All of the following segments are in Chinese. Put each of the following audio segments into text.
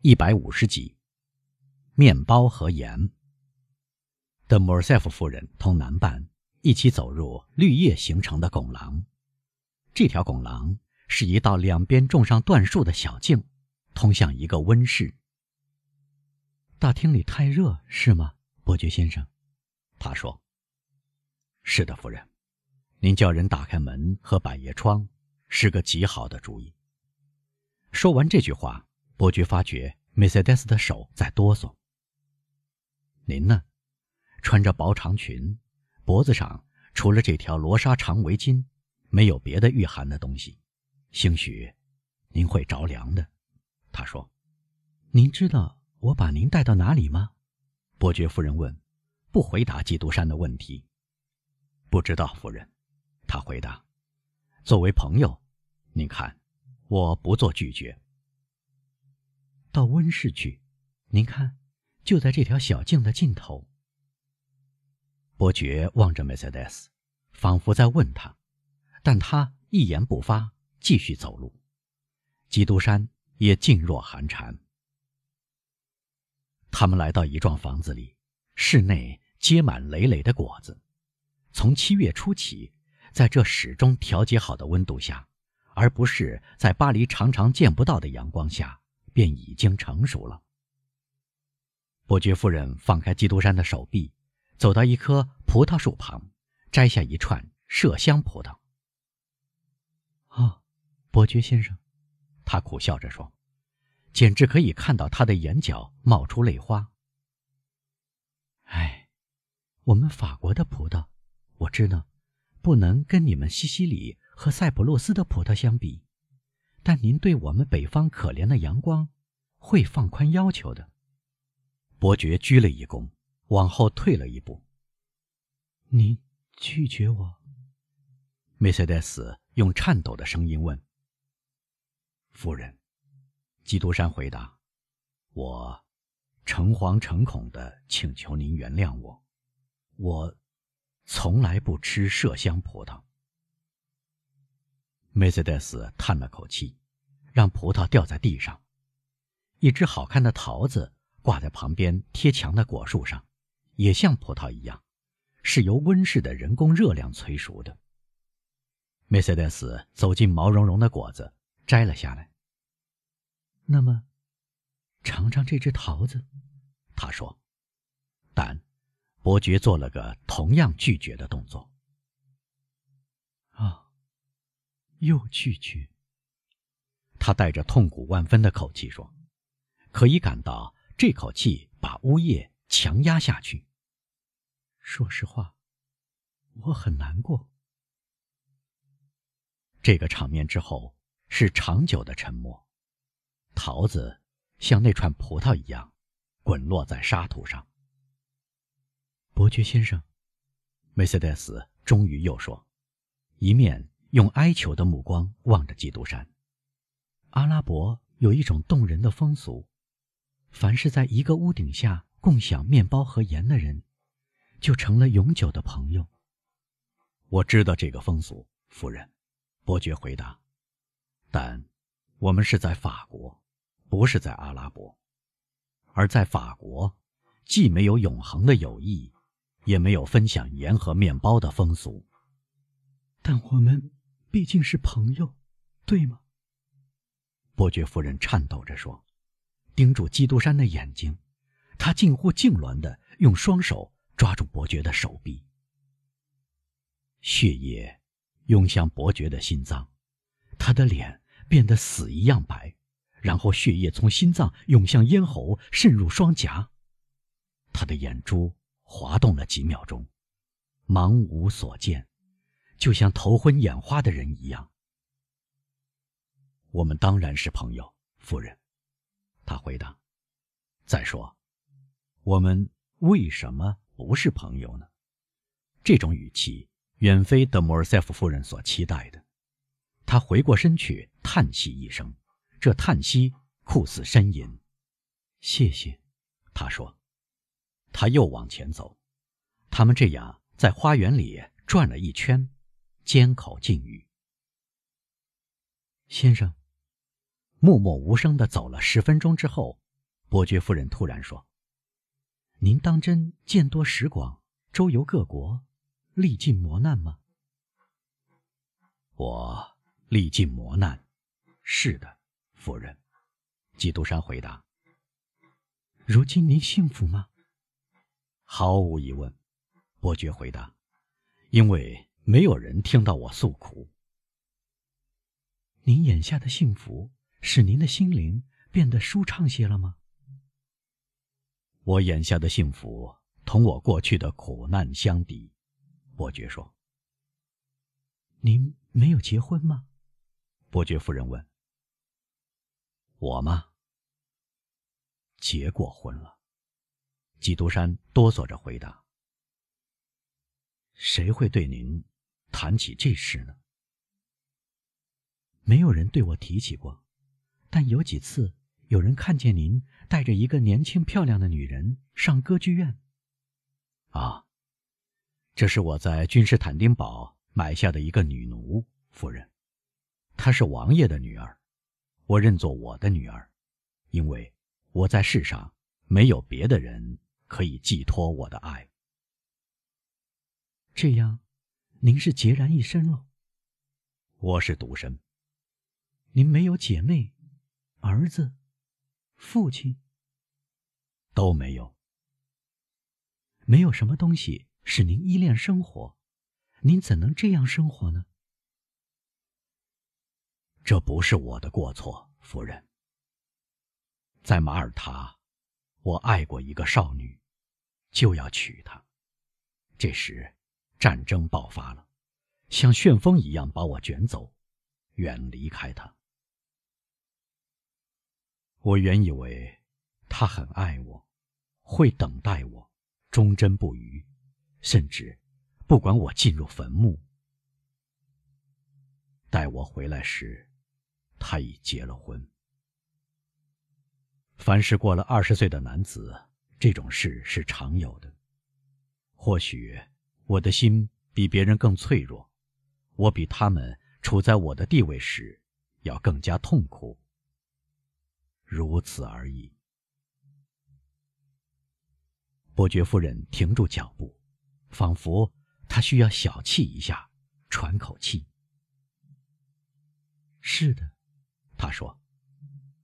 一百五十集。面包和盐。德莫尔塞夫夫人同男伴一起走入绿叶形成的拱廊。这条拱廊是一道两边种上椴树的小径，通向一个温室。大厅里太热，是吗，伯爵先生？他说：“是的，夫人。您叫人打开门和百叶窗，是个极好的主意。”说完这句话，伯爵发觉梅赛德斯的手在哆嗦。您呢？穿着薄长裙，脖子上除了这条罗纱长围巾，没有别的御寒的东西。兴许您会着凉的。他说：“您知道我把您带到哪里吗？”伯爵夫人问，不回答基督山的问题。不知道，夫人。他回答：“作为朋友，您看。”我不做拒绝。到温室去，您看，就在这条小径的尽头。伯爵望着梅赛德斯，仿佛在问他，但他一言不发，继续走路。基督山也静若寒蝉。他们来到一幢房子里，室内结满累累的果子，从七月初起，在这始终调节好的温度下。而不是在巴黎常常见不到的阳光下，便已经成熟了。伯爵夫人放开基督山的手臂，走到一棵葡萄树旁，摘下一串麝香葡萄。哦，伯爵先生，他苦笑着说，简直可以看到他的眼角冒出泪花。哎，我们法国的葡萄，我知道，不能跟你们西西里。和塞浦路斯的葡萄相比，但您对我们北方可怜的阳光会放宽要求的。伯爵鞠了一躬，往后退了一步。您拒绝我？梅赛德斯用颤抖的声音问。夫人，基督山回答：“我诚惶诚恐地请求您原谅我，我从来不吃麝香葡萄。”梅赛德斯叹了口气，让葡萄掉在地上。一只好看的桃子挂在旁边贴墙的果树上，也像葡萄一样，是由温室的人工热量催熟的。梅赛德斯走进毛茸茸的果子，摘了下来。那么，尝尝这只桃子，他说。但伯爵做了个同样拒绝的动作。啊。又拒绝。他带着痛苦万分的口气说：“可以感到这口气把呜咽强压下去。说实话，我很难过。”这个场面之后是长久的沉默。桃子像那串葡萄一样滚落在沙土上。伯爵先生，梅赛德斯终于又说，一面。用哀求的目光望着基督山。阿拉伯有一种动人的风俗：凡是在一个屋顶下共享面包和盐的人，就成了永久的朋友。我知道这个风俗，夫人，伯爵回答。但我们是在法国，不是在阿拉伯。而在法国，既没有永恒的友谊，也没有分享盐和面包的风俗。但我们。毕竟是朋友，对吗？伯爵夫人颤抖着说，盯住基督山的眼睛，她近乎痉挛的用双手抓住伯爵的手臂。血液涌向伯爵的心脏，他的脸变得死一样白，然后血液从心脏涌向咽喉，渗入双颊。他的眼珠滑动了几秒钟，茫无所见。就像头昏眼花的人一样。我们当然是朋友，夫人，他回答。再说，我们为什么不是朋友呢？这种语气远非德莫尔塞夫夫人所期待的。他回过身去，叹息一声，这叹息酷似呻吟。谢谢，他说。他又往前走，他们这样在花园里转了一圈。缄口禁语。先生，默默无声的走了十分钟之后，伯爵夫人突然说：“您当真见多识广，周游各国，历尽磨难吗？”我历尽磨难，是的，夫人。基督山回答：“如今您幸福吗？”毫无疑问，伯爵回答：“因为没有人听到我诉苦。”您眼下的幸福使您的心灵变得舒畅些了吗？我眼下的幸福同我过去的苦难相抵，伯爵说。您没有结婚吗？伯爵夫人问。我吗？结过婚了。基督山哆嗦着回答。谁会对您谈起这事呢？没有人对我提起过，但有几次有人看见您带着一个年轻漂亮的女人上歌剧院。啊，这是我在君士坦丁堡买下的一个女奴，夫人，她是王爷的女儿，我认作我的女儿，因为我在世上没有别的人可以寄托我的爱。这样，您是孑然一身喽？我是独身。您没有姐妹、儿子、父亲，都没有。没有什么东西使您依恋生活，您怎能这样生活呢？这不是我的过错，夫人。在马耳他，我爱过一个少女，就要娶她。这时，战争爆发了，像旋风一样把我卷走，远离开他。我原以为他很爱我，会等待我，忠贞不渝，甚至不管我进入坟墓。待我回来时，他已结了婚。凡是过了二十岁的男子，这种事是常有的。或许我的心比别人更脆弱，我比他们处在我的地位时要更加痛苦。如此而已。伯爵夫人停住脚步，仿佛她需要小憩一下，喘口气。是的，他说：“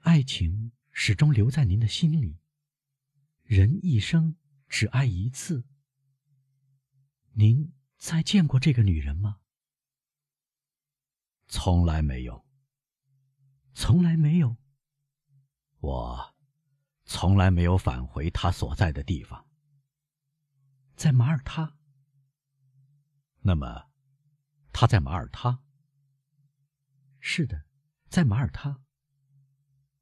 爱情始终留在您的心里。人一生只爱一次。您再见过这个女人吗？”从来没有。从来没有。我从来没有返回她所在的地方，在马耳他。那么，她在马耳他？是的，在马耳他。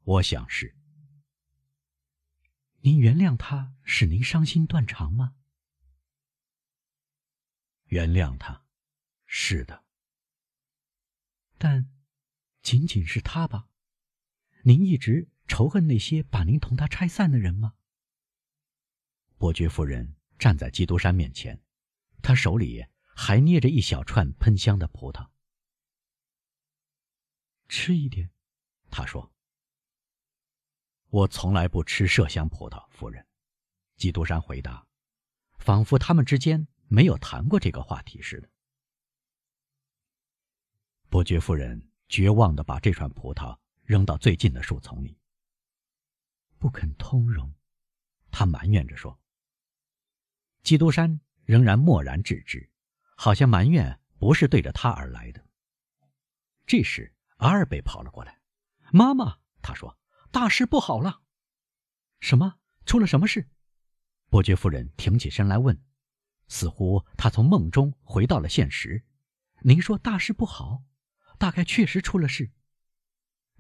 我想是。您原谅他使您伤心断肠吗？原谅他，是的。但，仅仅是他吧？您一直。仇恨那些把您同他拆散的人吗？伯爵夫人站在基督山面前，她手里还捏着一小串喷香的葡萄。吃一点，他说。我从来不吃麝香葡萄，夫人。基督山回答，仿佛他们之间没有谈过这个话题似的。伯爵夫人绝望的把这串葡萄扔到最近的树丛里。不肯通融，他埋怨着说。基督山仍然默然置之，好像埋怨不是对着他而来的。这时，阿尔贝跑了过来：“妈妈，他说，大事不好了。”“什么？出了什么事？”伯爵夫人挺起身来问，似乎他从梦中回到了现实。“您说大事不好，大概确实出了事。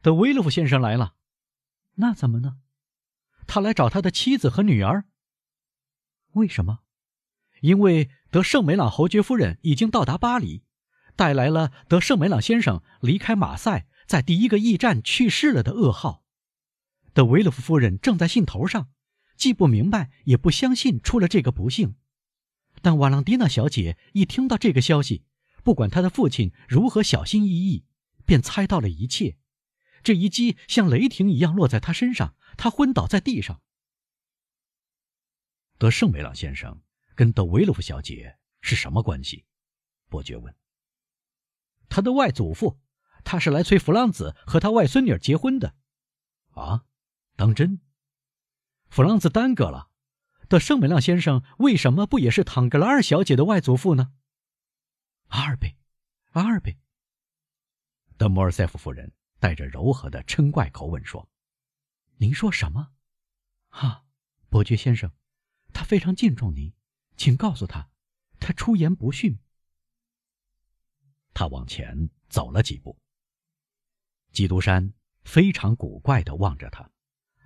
德威勒夫先生来了，那怎么呢？”他来找他的妻子和女儿。为什么？因为德圣梅朗侯爵夫人已经到达巴黎，带来了德圣梅朗先生离开马赛，在第一个驿站去世了的噩耗。德维勒夫夫人正在兴头上，既不明白也不相信出了这个不幸。但瓦朗蒂娜小姐一听到这个消息，不管她的父亲如何小心翼翼，便猜到了一切。这一击像雷霆一样落在她身上。她昏倒在地上。德圣梅朗先生跟德维洛夫小姐是什么关系？伯爵问。他的外祖父，他是来催弗朗子和他外孙女结婚的。啊，当真？弗朗子耽搁了，的圣美亮先生为什么不也是唐格拉尔小姐的外祖父呢？阿尔贝，阿尔贝。德莫尔塞夫夫人带着柔和的嗔怪口吻说：“您说什么？哈，伯爵先生，他非常敬重您，请告诉他，他出言不逊。”他往前走了几步。基督山非常古怪地望着他，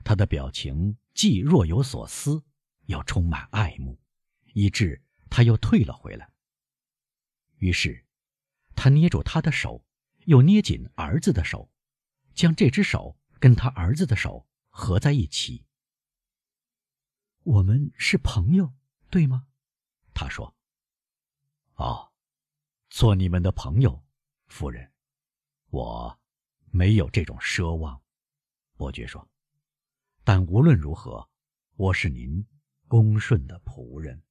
他的表情既若有所思，又充满爱慕，以致他又退了回来。于是，他捏住他的手。又捏紧儿子的手，将这只手跟他儿子的手合在一起。我们是朋友，对吗？他说。哦，做你们的朋友，夫人，我没有这种奢望。伯爵说。但无论如何，我是您恭顺的仆人。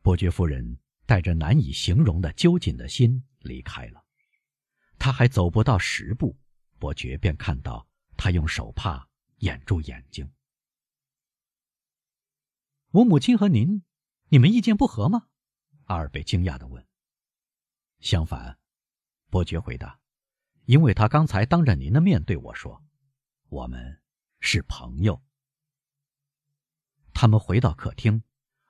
伯爵夫人带着难以形容的揪紧的心。离开了，他还走不到十步，伯爵便看到他用手帕掩住眼睛。我母亲和您，你们意见不合吗？阿尔贝惊讶地问。相反，伯爵回答，因为他刚才当着您的面对我说，我们是朋友。他们回到客厅，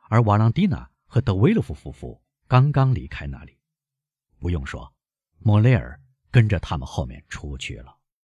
而瓦朗蒂娜和德维洛夫夫妇刚刚离开那里。不用说，莫雷尔跟着他们后面出去了。